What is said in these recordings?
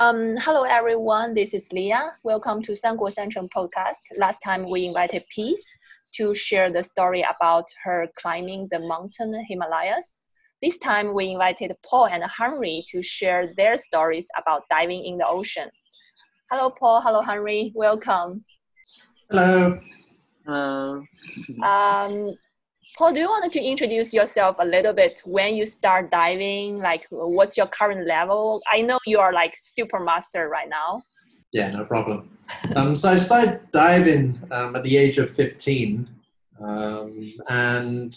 Um, hello everyone, this is Leah. Welcome to Sanguo Sancheng podcast. Last time we invited Peace to share the story about her climbing the mountain Himalayas. This time we invited Paul and Henry to share their stories about diving in the ocean. Hello Paul, hello Henry, welcome. Hello. Hello. Um, Paul, do you want to introduce yourself a little bit when you start diving? Like, what's your current level? I know you are like super master right now. Yeah, no problem. Um, so I started diving um, at the age of 15. Um, and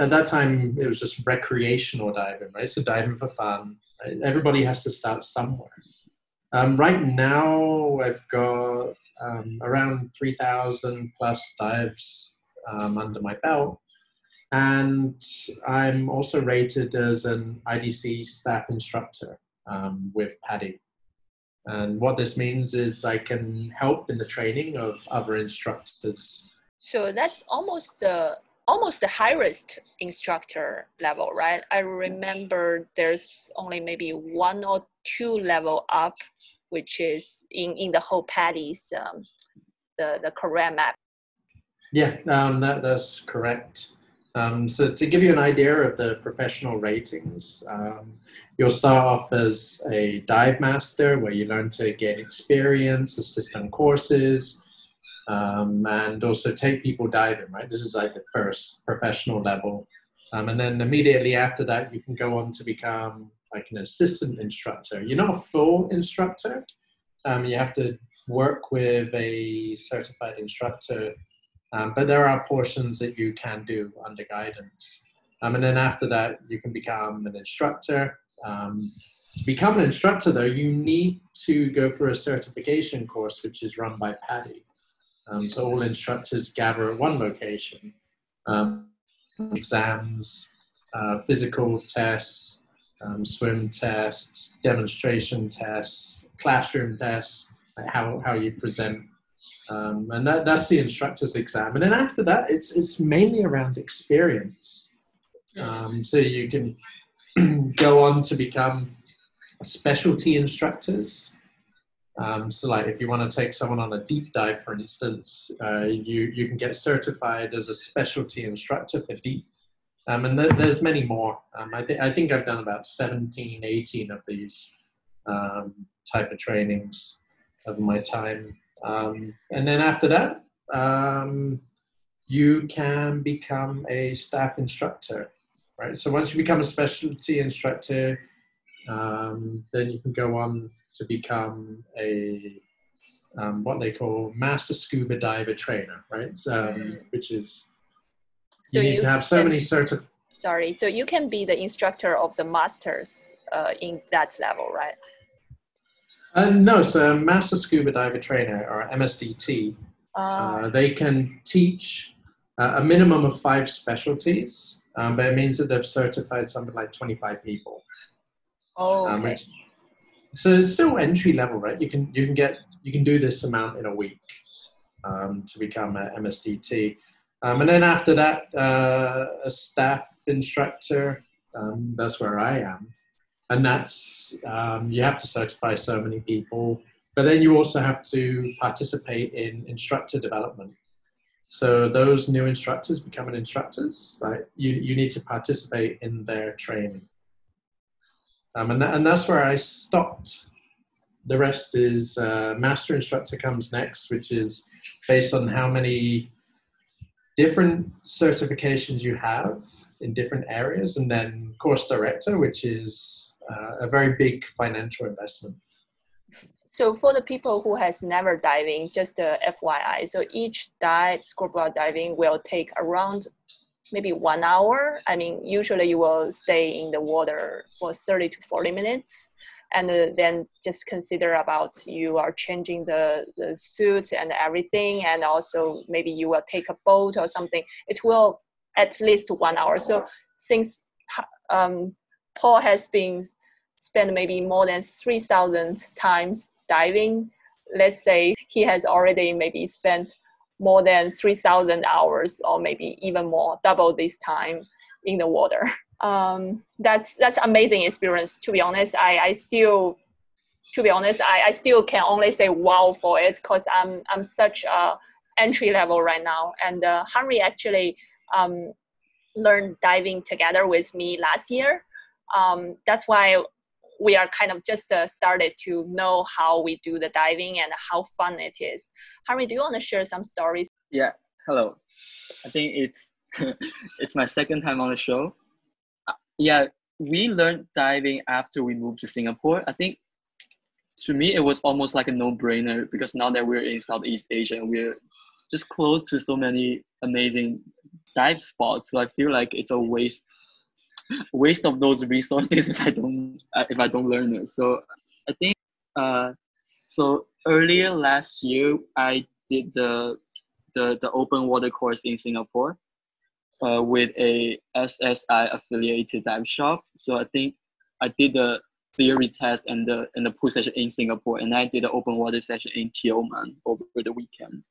at that time, it was just recreational diving, right? So diving for fun. Everybody has to start somewhere. Um, right now, I've got um, around 3,000 plus dives um, under my belt. And I'm also rated as an IDC staff instructor um, with PADI. And what this means is I can help in the training of other instructors. So that's almost the almost the highest instructor level, right? I remember there's only maybe one or two level up, which is in, in the whole PADI's um, the, the career map. Yeah, um, that, that's correct. Um, so to give you an idea of the professional ratings, um, you'll start off as a dive master where you learn to get experience, assist on courses, um, and also take people diving, right? This is like the first professional level. Um, and then immediately after that, you can go on to become like an assistant instructor. You're not a full instructor. Um, you have to work with a certified instructor um, but there are portions that you can do under guidance. Um, and then after that, you can become an instructor. Um, to become an instructor, though, you need to go for a certification course, which is run by PADI. Um, so all instructors gather at one location. Um, exams, uh, physical tests, um, swim tests, demonstration tests, classroom tests, how, how you present um, and that, that's the instructor's exam. And then after that, it's, it's mainly around experience. Um, so you can go on to become specialty instructors. Um, so like if you want to take someone on a deep dive, for instance, uh, you, you can get certified as a specialty instructor for deep. Um, and th- there's many more. Um, I, th- I think I've done about 17, 18 of these um, type of trainings over my time um, and then after that, um, you can become a staff instructor, right? So once you become a specialty instructor, um, then you can go on to become a um, what they call master scuba diver trainer, right? Um, which is so you need you to have so can, many certif. Sorry, so you can be the instructor of the masters uh, in that level, right? Uh, no, so Master Scuba Diver Trainer, or MSDT, uh, ah. they can teach uh, a minimum of five specialties, um, but it means that they've certified something like 25 people. Oh, um, okay. Um, which, so it's still entry level, right? You can you can get you can do this amount in a week um, to become an MSDT, um, and then after that, uh, a staff instructor. Um, that's where I am and that's um, you have to certify so many people but then you also have to participate in instructor development. So those new instructors becoming instructors like you, you need to participate in their training. Um, and, that, and that's where i stopped. The rest is uh, master instructor comes next which is based on how many different certifications you have in different areas and then course director which is uh, a very big financial investment. So for the people who has never diving, just a FYI, so each dive, scuba diving will take around maybe one hour. I mean, usually you will stay in the water for 30 to 40 minutes. And uh, then just consider about you are changing the, the suit and everything. And also maybe you will take a boat or something. It will at least one hour. So since um, Paul has been spent maybe more than 3,000 times diving. Let's say he has already maybe spent more than 3,000 hours or maybe even more, double this time in the water. Um, that's that's amazing experience. To be honest, I, I still to be honest, I, I still can only say wow for it because I'm I'm such a entry level right now. And uh, Henry actually um, learned diving together with me last year. Um, that's why we are kind of just uh, started to know how we do the diving and how fun it is. Henry, do you want to share some stories? Yeah. Hello. I think it's it's my second time on the show. Uh, yeah, we learned diving after we moved to Singapore. I think to me it was almost like a no-brainer because now that we're in Southeast Asia, we're just close to so many amazing dive spots. So I feel like it's a waste waste of those resources if I don't uh, if I don't learn it. So I think uh, so earlier last year I did the the the open water course in Singapore uh, with a SSI affiliated dive shop. So I think I did the theory test and the and the pool session in Singapore, and I did the open water session in Tioman over the weekend.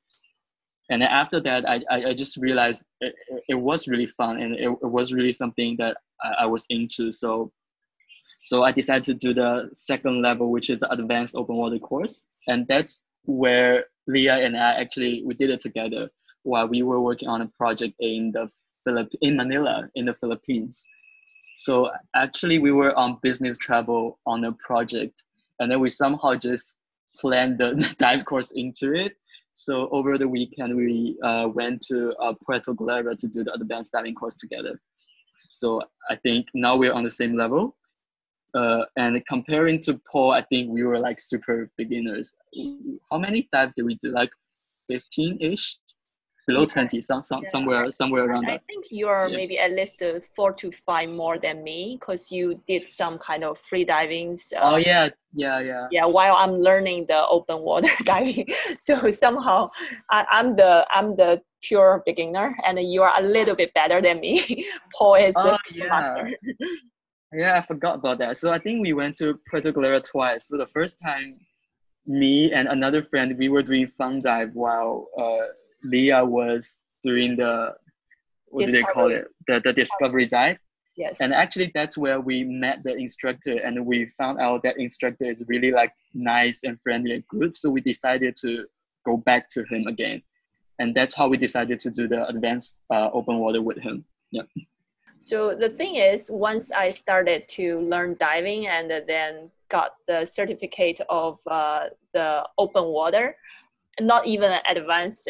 And after that, I, I, just realized it, it, was really fun and it, it was really something that I, I was into. So so I decided to do the second level, which is the advanced open water course, and that's where Leah and I actually we did it together while we were working on a project in the Philip in Manila in the Philippines. So actually, we were on business travel on a project, and then we somehow just planned the dive course into it. So over the weekend, we uh, went to uh, Puerto Galera to do the advanced diving course together. So I think now we're on the same level. Uh, and comparing to Paul, I think we were like super beginners. How many dives did we do? Like 15 ish? Below 20 some, some yeah. somewhere somewhere around I that. think you're yeah. maybe at least uh, four to five more than me because you did some kind of free diving uh, oh yeah yeah yeah yeah while i'm learning the open water diving so somehow I, am the i'm the pure beginner and you are a little bit better than me paul is oh, yeah. master yeah i forgot about that so i think we went to puerto galera twice so the first time me and another friend we were doing fun dive while uh, Leah was doing the what discovery. do they call it? The the discovery dive. Yes. And actually, that's where we met the instructor, and we found out that instructor is really like nice and friendly and good. So we decided to go back to him again, and that's how we decided to do the advanced uh, open water with him. Yeah. So the thing is, once I started to learn diving and then got the certificate of uh, the open water, not even advanced.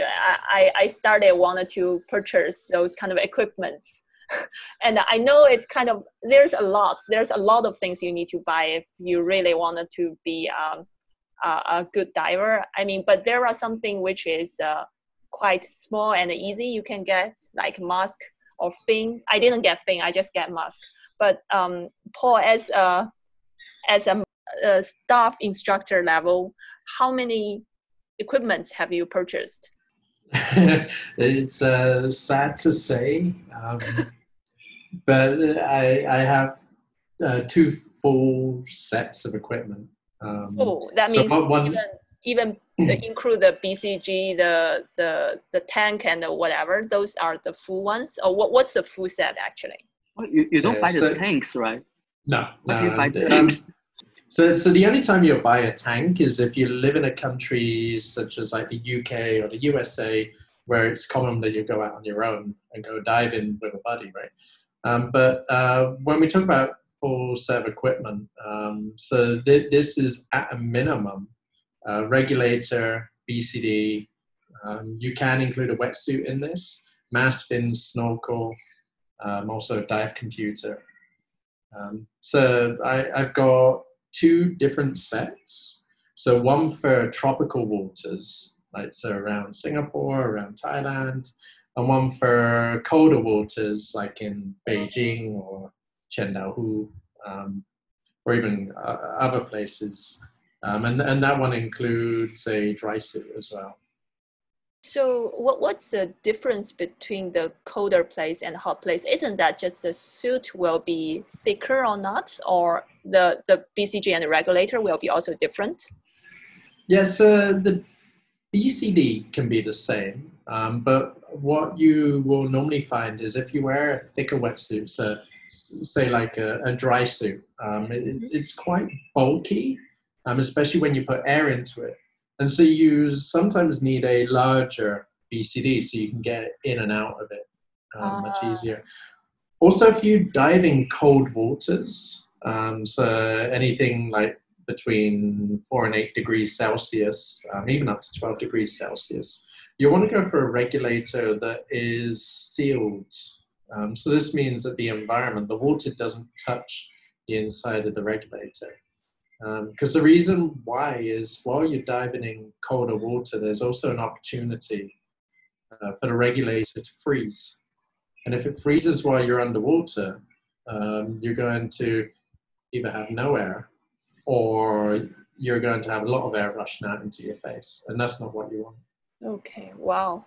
I, I started wanted to purchase those kind of equipments. and I know it's kind of there's a lot there's a lot of things you need to buy if you really wanted to be um, a, good diver. I mean, but there are something which is uh, quite small and easy. You can get like mask or fin. I didn't get fin. I just get mask. But um, Paul, as a as a, a staff instructor level, how many equipments have you purchased? it's uh, sad to say, um, but I, I have uh, two full sets of equipment. Um, oh, that means one, even, even include the BCG, the the the tank, and the whatever. Those are the full ones. Or what, what's the full set actually? Well, you, you don't yeah, buy the so, tanks, right? No, no. you buy tanks? So, so the only time you'll buy a tank is if you live in a country such as like the UK or the USA, where it's common that you go out on your own and go diving with a buddy, right? Um, but uh, when we talk about full set equipment, um, so th- this is at a minimum uh, regulator, BCD. Um, you can include a wetsuit in this, mask fins, snorkel, um, also a dive computer. Um, so I, I've got two different sets. So one for tropical waters, like so around Singapore, around Thailand, and one for colder waters, like in Beijing or Qiandaohu, um, or even uh, other places. Um, and, and that one includes a dry suit as well. So what, what's the difference between the colder place and hot place? Isn't that just the suit will be thicker or not, or the, the BCG and the regulator will be also different? Yes, uh, the BCD can be the same, um, but what you will normally find is if you wear a thicker wetsuit, so say like a, a dry suit, um, it, it's, it's quite bulky um, especially when you put air into it. And so you sometimes need a larger BCD so you can get in and out of it um, much Ah. easier. Also, if you dive in cold waters, um, so anything like between four and eight degrees Celsius, um, even up to 12 degrees Celsius, you want to go for a regulator that is sealed. Um, so this means that the environment, the water doesn't touch the inside of the regulator. Because the reason why is while you're diving in colder water, there's also an opportunity uh, for the regulator to freeze. And if it freezes while you're underwater, um, you're going to either have no air or you're going to have a lot of air rushing out into your face. And that's not what you want. Okay. Wow.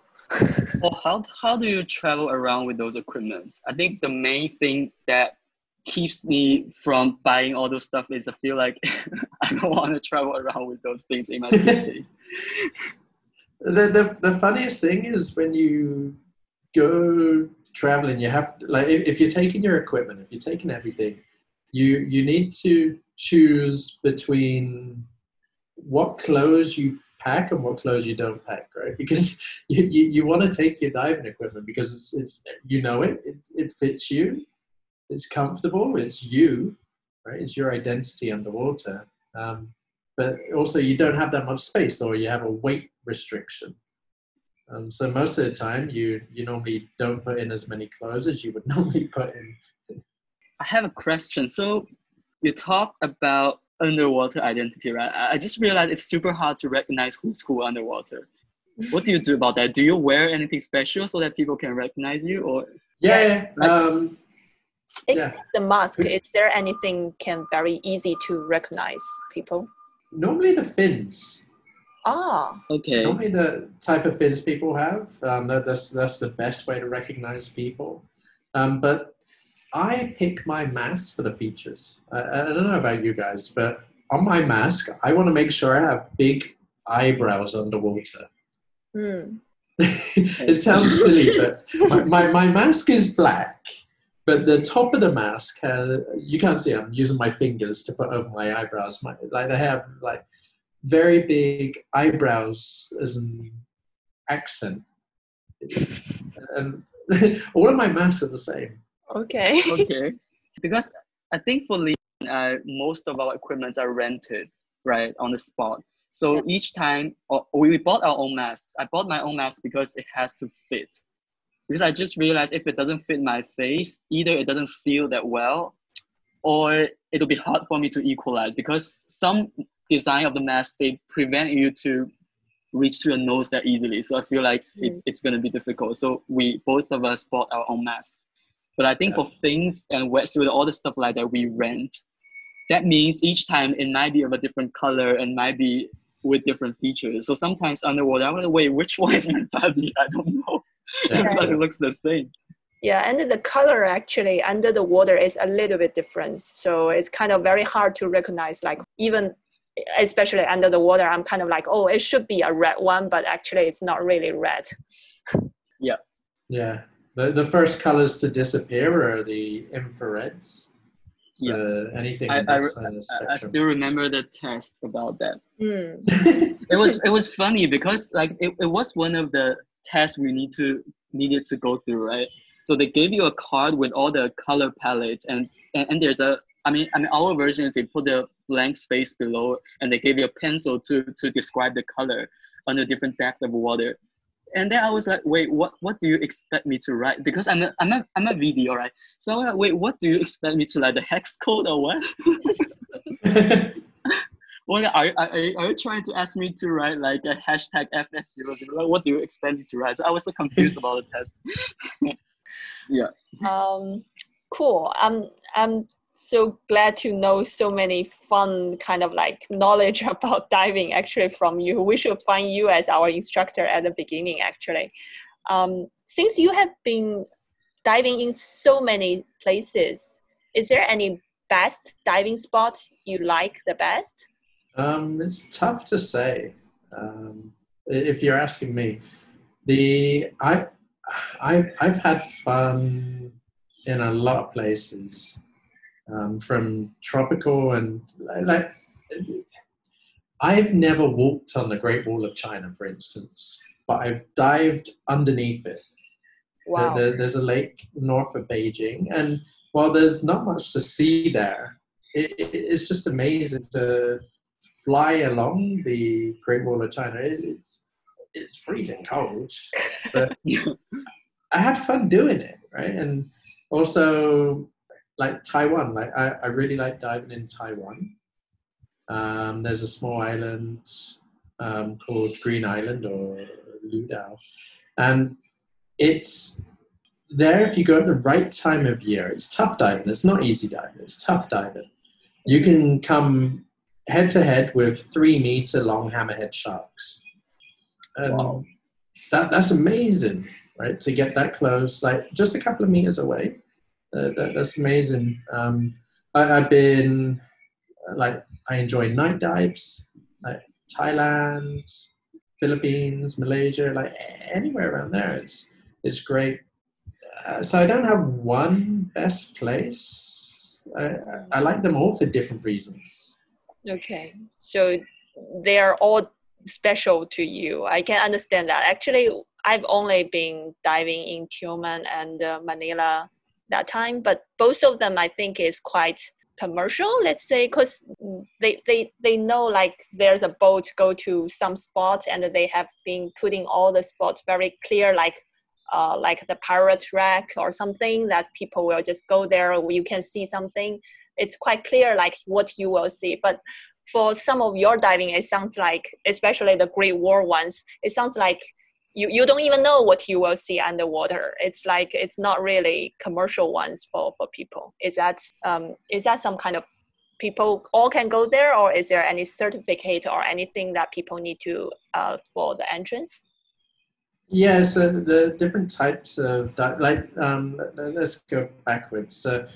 Well, how how do you travel around with those equipments? I think the main thing that keeps me from buying all those stuff is I feel like I don't want to travel around with those things in my suitcase. The, the, the funniest thing is when you go traveling, you have like if, if you're taking your equipment, if you're taking everything, you you need to choose between what clothes you pack and what clothes you don't pack, right? Because you, you, you want to take your diving equipment because it's, it's you know it, it it fits you, it's comfortable, it's you, right? It's your identity underwater. Um, but also you don't have that much space or you have a weight restriction. Um, so most of the time you you normally don't put in as many clothes as you would normally put in. I have a question. So you talk about underwater identity, right? I just realized it's super hard to recognize who's who underwater. What do you do about that? Do you wear anything special so that people can recognize you, or Yeah, Like- um, Yeah. Except the mask, is there anything can very easy to recognize people? normally the fins. Ah. okay? Normally the type of fins people have. Um, that, that's that's the best way to recognize people. Um, but I pick my mask for the features. I, I don't know about you guys, but on my mask, I want to make sure I have big eyebrows underwater. Hmm. it sounds silly, but my, my, my mask is black, but the top of the mask has, you can't see, I'm using my fingers to put over my eyebrows. My, like they have like very big eyebrows as an accent. And all of my masks are the same. Okay. okay. Because I think for Lee, uh, most of our equipments are rented, right, on the spot. So Yeah. each time, or we we bought our own masks. I bought my own mask because it has to fit. Because I just realized if it doesn't fit my face, either it doesn't seal that well, or it'll be hard for me to equalize. Because some design of the mask they prevent you to reach to your nose that easily. So I feel like it's hmm. it's gonna be difficult. So we both of us bought our own masks. But I think Yeah. for things and wetsuit, all the stuff like that we rent, that means each time it might be of a different color and might be with different features. So sometimes underwater, I'm like, wait, which one is my body? I don't know. Yeah. but it looks the same. Yeah, and the color actually under the water is a little bit different. So it's kind of very hard to recognize. Like even, especially under the water, I'm kind of like, oh, it should be a red one, but actually it's not really red. Yeah. Yeah. The, the first colors to disappear are the infrareds. So anything I- I that re- side of the I, I still remember the test about that. Mm. It was it was funny because like it, it was one of the tests we need to needed to go through, right? So they gave you a card with all the color palettes and, and, and there's a I mean I mean our version is they put the blank space below and they gave you a pencil to to describe the color on a different depth of water. And then I was like, wait, what what do you expect me to write? Because I'm a I'm a I'm a VD, all right. So I was like, wait, what do you expect me to like the hex code or what? Well, are, are, are you trying to ask me to write like a hashtag FF00? Like, what do you expect me to write? So I was so confused about the test. yeah. Um, cool. I'm I'm so glad to know so many fun kind of like knowledge about diving actually from you. We should find you as our instructor at the beginning actually. Um, since you have been diving in so many places, is there any best diving spot you like the best? Um, it's tough to say. Um, if you're asking me, the I, I I've had fun in a lot of places, um, from tropical and like I've never walked on the Great Wall of China, for instance, but I've dived underneath it. Wow. There- there's a lake north of Beijing, and while there's not much to see there, it, it- it's just amazing to fly along the Great Wall of China. It's it's freezing cold, but I had fun doing it, right? And also, like Taiwan, like I, I really like diving in Taiwan. Um, there's a small island um, called Green Island or Ludao, and it's there if you go at the right time of year. It's tough diving. It's not easy diving. It's tough diving. You can come head to head with three meter long hammerhead sharks. And Wow. that that's amazing, right? To get that close, like just a couple of meters away. Uh, that, that's amazing. Um, I, I've been uh, like I enjoy night dives, like Thailand, Philippines, Malaysia, like anywhere around there. It's it's great. Uh, so I don't have one best place. I, I- I like them all for different reasons. Okay, so they are all special to you. I can understand that. Actually, I've only been diving in Tioman and uh, Manila that time, but both of them I think is quite commercial. Let's say because they they they know like there's a boat go to some spot and they have been putting all the spots very clear, like. Uh, like the pirate wreck or something that people will just go there you can see something it's quite clear like what you will see. But for some of your diving it sounds like especially the Great Wall ones it sounds like you, you don't even know what you will see underwater. It's like it's not really commercial ones for for people. Is that um is that some kind of people all can go there or is there any certificate or anything that people need to uh, for the entrance? Yeah, so the different types of di- like um, let- let's go backwards. So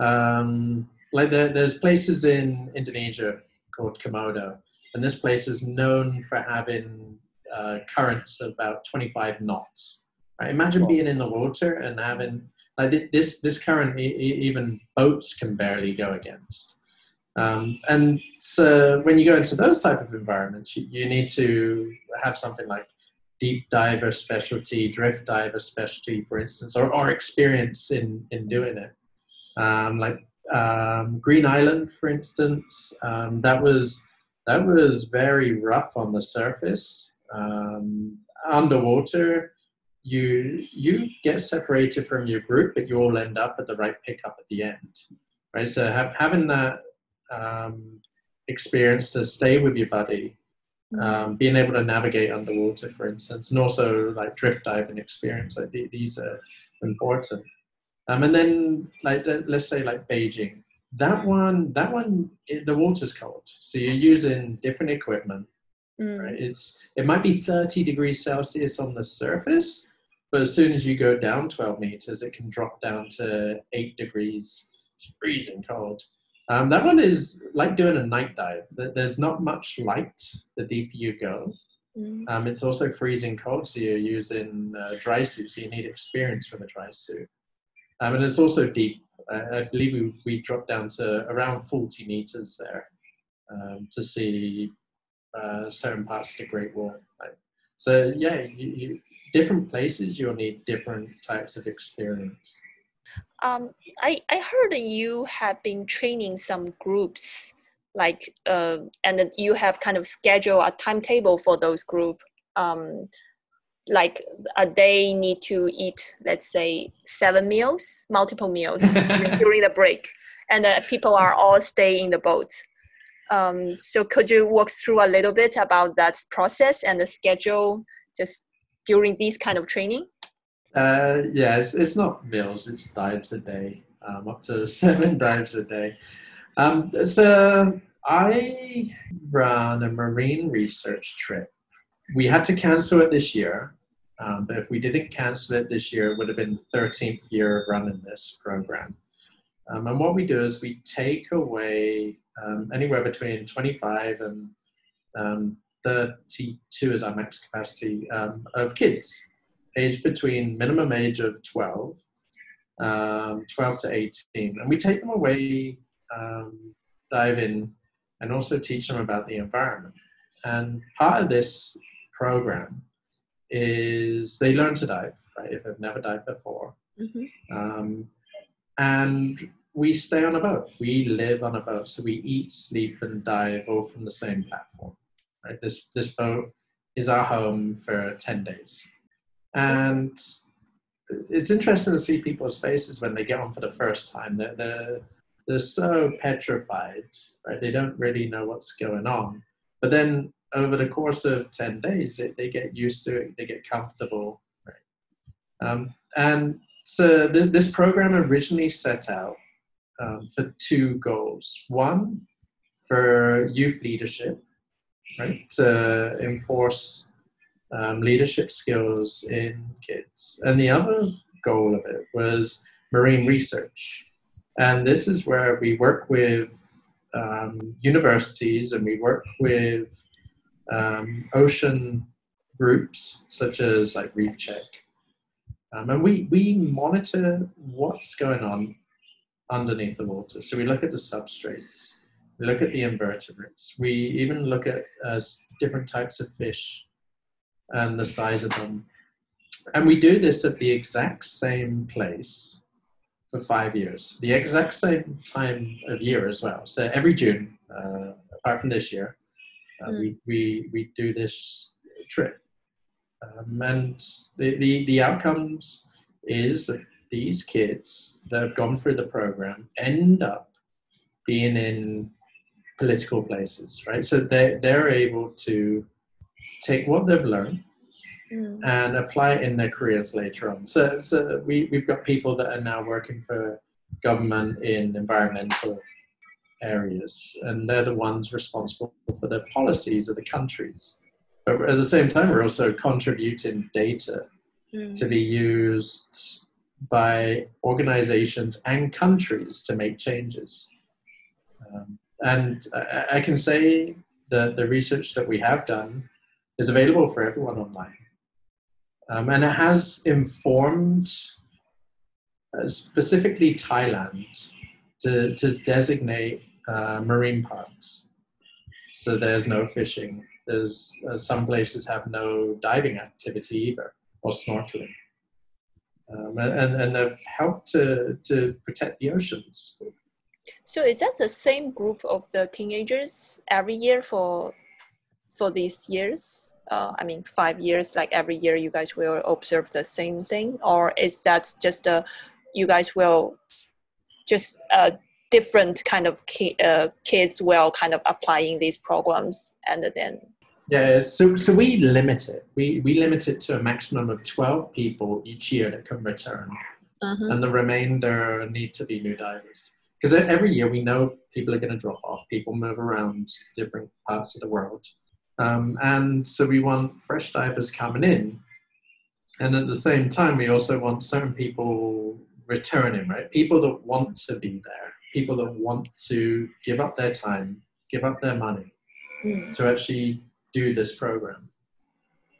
um, like there, there's places in Indonesia called Komodo, and this place is known for having uh, currents of about 25 knots. Right? Imagine Wow. being in the water and having like this this current e- even boats can barely go against. Um, and so when you go into those type of environments, you, you need to have something like deep diver specialty, drift diver specialty, for instance, or, or experience in, in doing it. Um, like um, Green Island, for instance, um, that was that was very rough on the surface. Um, underwater, you you get separated from your group, but you all end up at the right pickup at the end, right? So have, having that um, experience to stay with your buddy um, being able to navigate underwater, for instance, and also like drift diving experience. Like the- these are important. Um, and then like let's say like Beijing, that one, that one, it, the water's cold, so you're using different equipment. Mm. Right? It's it might be 30 degrees Celsius on the surface, but as soon as you go down 12 meters, it can drop down to eight degrees. It's freezing cold. Um, that one is like doing a night dive. There's not much light the deeper you go. Mm. Um, it's also freezing cold, so you're using uh, dry suit, so you need experience from a dry suit. Um, and it's also deep. I, I believe we, we dropped down to around 40 meters there um, to see uh, certain parts of the Great Wall. So yeah, you, you, different places you'll need different types of experience. Um, I, I heard you have been training some groups, like, uh, and you have kind of scheduled a timetable for those group. Um, like a day need to eat, let's say, seven meals, multiple meals during during the break, and uh, people are all stay in the boat. Um, so could you walk through a little bit about that process and the schedule just during these kind of training? Uh, yeah, it's, it's not meals, it's dives a day, um, up to seven dives a day. Um, so I ran a marine research trip. We had to cancel it this year, um, but if we didn't cancel it this year, it would have been the 13th year of running this program. Um, and what we do is we take away um, anywhere between 25 and um, 32 is our max capacity um, of kids aged between minimum age of 12, um, 12 to 18. And we take them away, dive in, and also teach them about the environment. and part of this program is they learn to dive, right? If they've never dived before. Mm-hmm. Um, and we stay on a boat. We live on a boat, so we eat, sleep, and dive all from the same platform. Right? This this boat is our home for ten days, and it's interesting to see people's faces when they get on for the first time. They're they're, they're so petrified, right? They don't really know what's going on. But then over the course of ten days, they, they get used to it. They get comfortable, right? Um, and so this, this program originally set out um, for two goals. One, for youth leadership, right, to enforce um, leadership skills in kids. And the other goal of it was marine research. And this is where we work with um, universities and we work with um, ocean groups such as like Reef Check. Um, and we, we monitor what's going on underneath the water. So we look at the substrates, we look at the invertebrates, we even look at uh, different types of fish and the size of them. And we do this at the exact same place for five years, the exact same time of year as well. So every June, uh, apart from this year, uh, mm. we, we, we do this trip. Um, and the, the, the outcomes is that these kids that have gone through the program end up being in political places, right? So they, they're able to take what they've learned mm. and apply it in their careers later on. So, so we, we've got people that are now working for government in environmental areas, and they're the ones responsible for the policies of the countries. But at the same time, we're also contributing data mm. to be used by organizations and countries to make changes. Um, and I, I, can say that the research that we have done is available for everyone online. Um, and it has informed uh, specifically Thailand to, to designate uh, marine parks. So there's no fishing. There's uh, some places have no diving activity either or snorkeling. Um, and, and have helped to, to protect the oceans. So is that the same group of the teenagers every year for for these years? uh, I mean, five years, like every year you guys will observe the same thing? Or is that just uh, you guys will just uh, different kind of ki- uh, kids will kind of applying these programs and then? Yeah, so, so we limit it. We, we limit it to a maximum of 12 people each year that can return. Uh-huh. And the remainder need to be new divers. Because every year we know people are going to drop off, people move around different parts of the world. Um, and so we want fresh divers coming in. And at the same time, we also want certain people returning, right? People that want to be there, people that want to give up their time, give up their money mm. to actually do this program.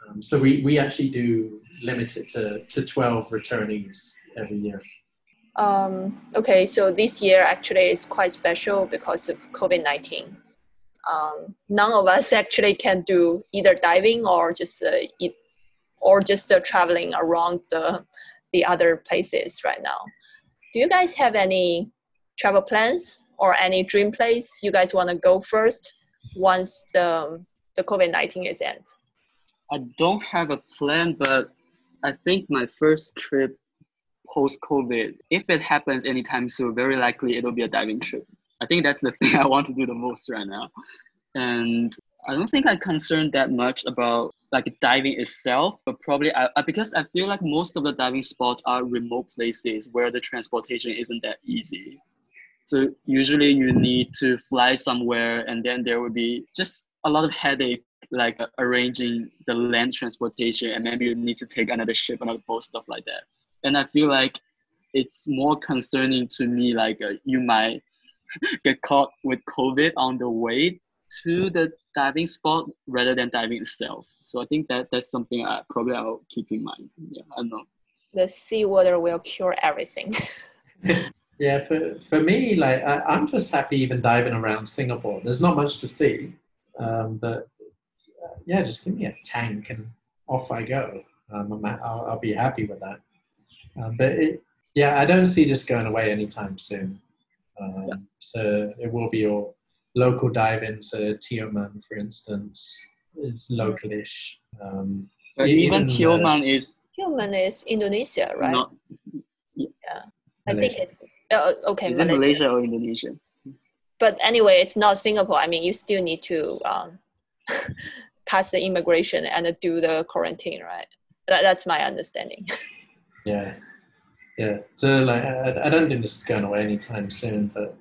Um, so we, we actually do limit it to, to 12 returnees every year. Um, okay, so this year actually is quite special because of COVID 19 um, none of us actually can do either diving or just uh, eat, or just uh, traveling around the the other places right now. Do you guys have any travel plans or any dream place you guys want to go first once the the COVID nineteen is end? I don't have a plan, but I think my first trip post COVID, if it happens anytime soon, very likely it'll be a diving trip. I think that's the thing I want to do the most right now. And I don't think I'm concerned that much about like diving itself, but probably I, because I feel like most of the diving spots are remote places where the transportation isn't that easy. So usually you need to fly somewhere, and then there will be just a lot of headache, like uh, arranging the land transportation, and maybe you need to take another ship, another boat, stuff like that. And I feel like it's more concerning to me, like uh, you might get caught with COVID on the way to the diving spot rather than diving itself. So I think that that's something I probably I'll keep in mind. Yeah, I don't know. The seawater will cure everything. yeah, for, for me, like I, am just happy even diving around Singapore. There's not much to see, um, but yeah, just give me a tank and off I go. Um, I'm, I'll, I'll be happy with that. Um, but it, yeah, I don't see this going away anytime soon. Um, Yeah. So it will be your local dive into Tioman, for instance, is localish. Um, But Even, even uh, Tioman is Human is Indonesia, right? not. I think it's uh, okay. Is it Malaysia. Malaysia or Indonesia? But anyway, it's not Singapore. I mean, you still need to um, pass the immigration and do the quarantine, right? That, that's my understanding. Yeah, yeah. So like, I, I don't think this is going away anytime soon. But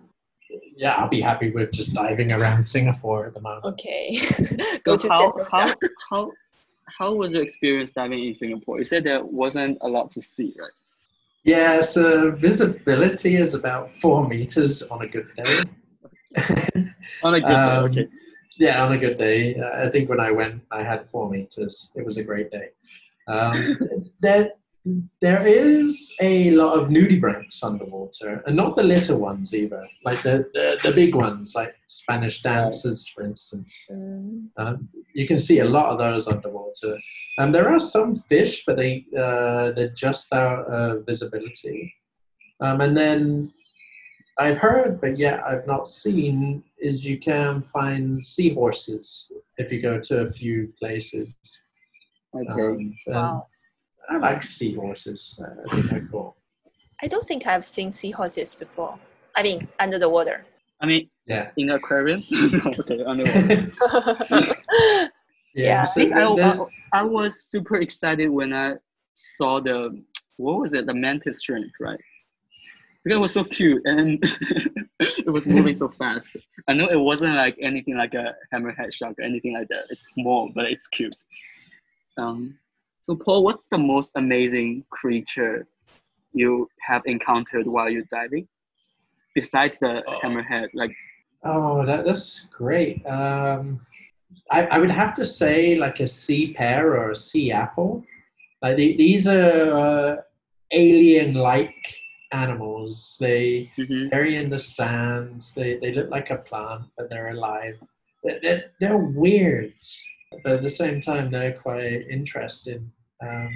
yeah, I'll be happy with just diving around Singapore at the moment. Okay. So Go to how Sentosa. how how how was your experience diving in Singapore? You said there wasn't a lot to see, right? Yeah, so visibility is about four meters on a good day. On a good day, Um, okay. yeah, on a good day. I think when I went, I had four meters. It was a great day. Um, there, there is a lot of nudibranchs underwater, and not the little ones either. Like the, the, the big ones, like Spanish dancers, for instance. Um, you can see a lot of those underwater. Um, there are some fish, but they uh, they're just out of visibility. Um, and then I've heard, but yeah, I've not seen, is you can find seahorses if you go to a few places. Okay. Um, wow. I like seahorses. Uh, I think they're cool. I don't think I've seen seahorses before. I mean, under the water. I mean, Yeah. in the aquarium. okay, underwater. Yeah. I so think I, I, I was super excited when I saw the what was it the mantis shrimp right because it was so cute and it was moving so fast I know it wasn't like anything like a hammerhead shark or anything like that it's small but it's cute um so Paul what's the most amazing creature you have encountered while you're diving besides the Oh. hammerhead like Oh, that, that's great. Um, I, I would have to say like a sea pear or a sea apple. Like the, these are uh, alien-like animals. They mhm. bury in the sands. They, they look like a plant, but they're alive. They're, they're, they're weird, but at the same time, they're quite interesting. Um,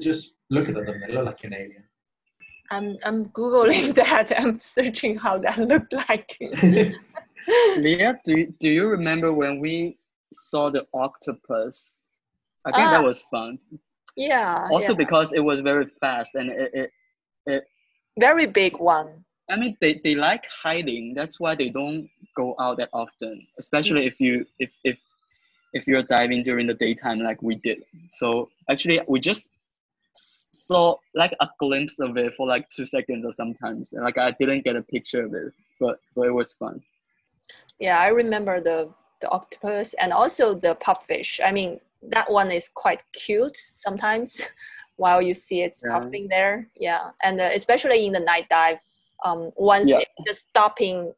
just look at them; they look like an alien. I'm I'm googling that. I'm searching how that looked like. Leah, do you, do you remember when we saw the octopus? I think Ah. that was fun. yeah. Also yeah. because it was very fast and it, it very big one. I mean they, they like hiding. That's why they don't go out that often. Especially if you if if if you're diving during the daytime like we did. So actually we just saw like a glimpse of it for like two seconds or sometimes. And like I didn't get a picture of it, but but it was fun. Yeah, I remember the the octopus and also the pufferfish. I mean, that one is quite cute sometimes while you see it's Yeah. puffing there. Yeah, and uh, especially in the night dive, um, once Yeah. it's just stopping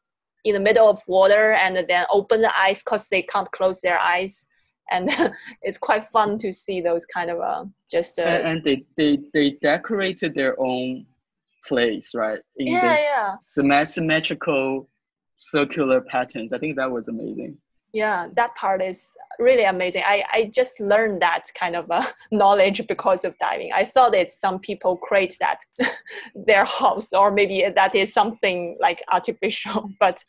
in the middle of water and then open the eyes because they can't close their eyes, and it's quite fun to see those kind of uh, just uh, and, and they, they they decorated their own place right in Yeah, this yeah. symmetrical circular patterns. I think that was amazing yeah that part is really amazing. I, I just learned that kind of uh, knowledge because of diving. I thought that some people create that their house or maybe that is something like artificial but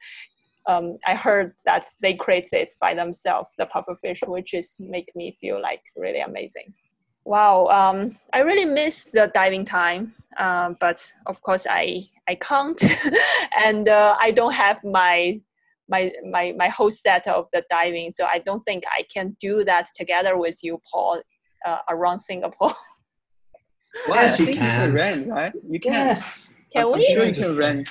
um, i heard that they create it by themselves the pufferfish which is make me feel like really amazing. Wow um, i really miss the diving time um, but of course i i can't. And uh, i don't have my my my my whole set of the diving. So I don't think I can do that together with you, Paul, uh, around Singapore. Wow, Yes, you think you can. can rent right you can Yes. Can I'm we? sure you can rent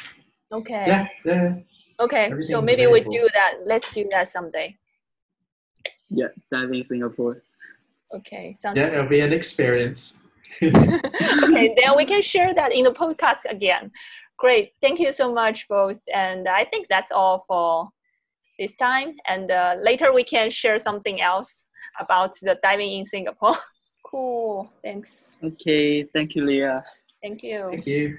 Okay. Yeah, yeah. Okay. So Everything's maybe we do that. Let's do that someday. yeah diving singapore Okay. Sounds Yeah, it'll be an experience. okay, then we can share that in the podcast again. Great. Thank you so much, both. And I think that's all for this time. And uh, later we can share something else about the diving in Singapore. cool. Thanks. okay thank you leah Thank you. Thank you.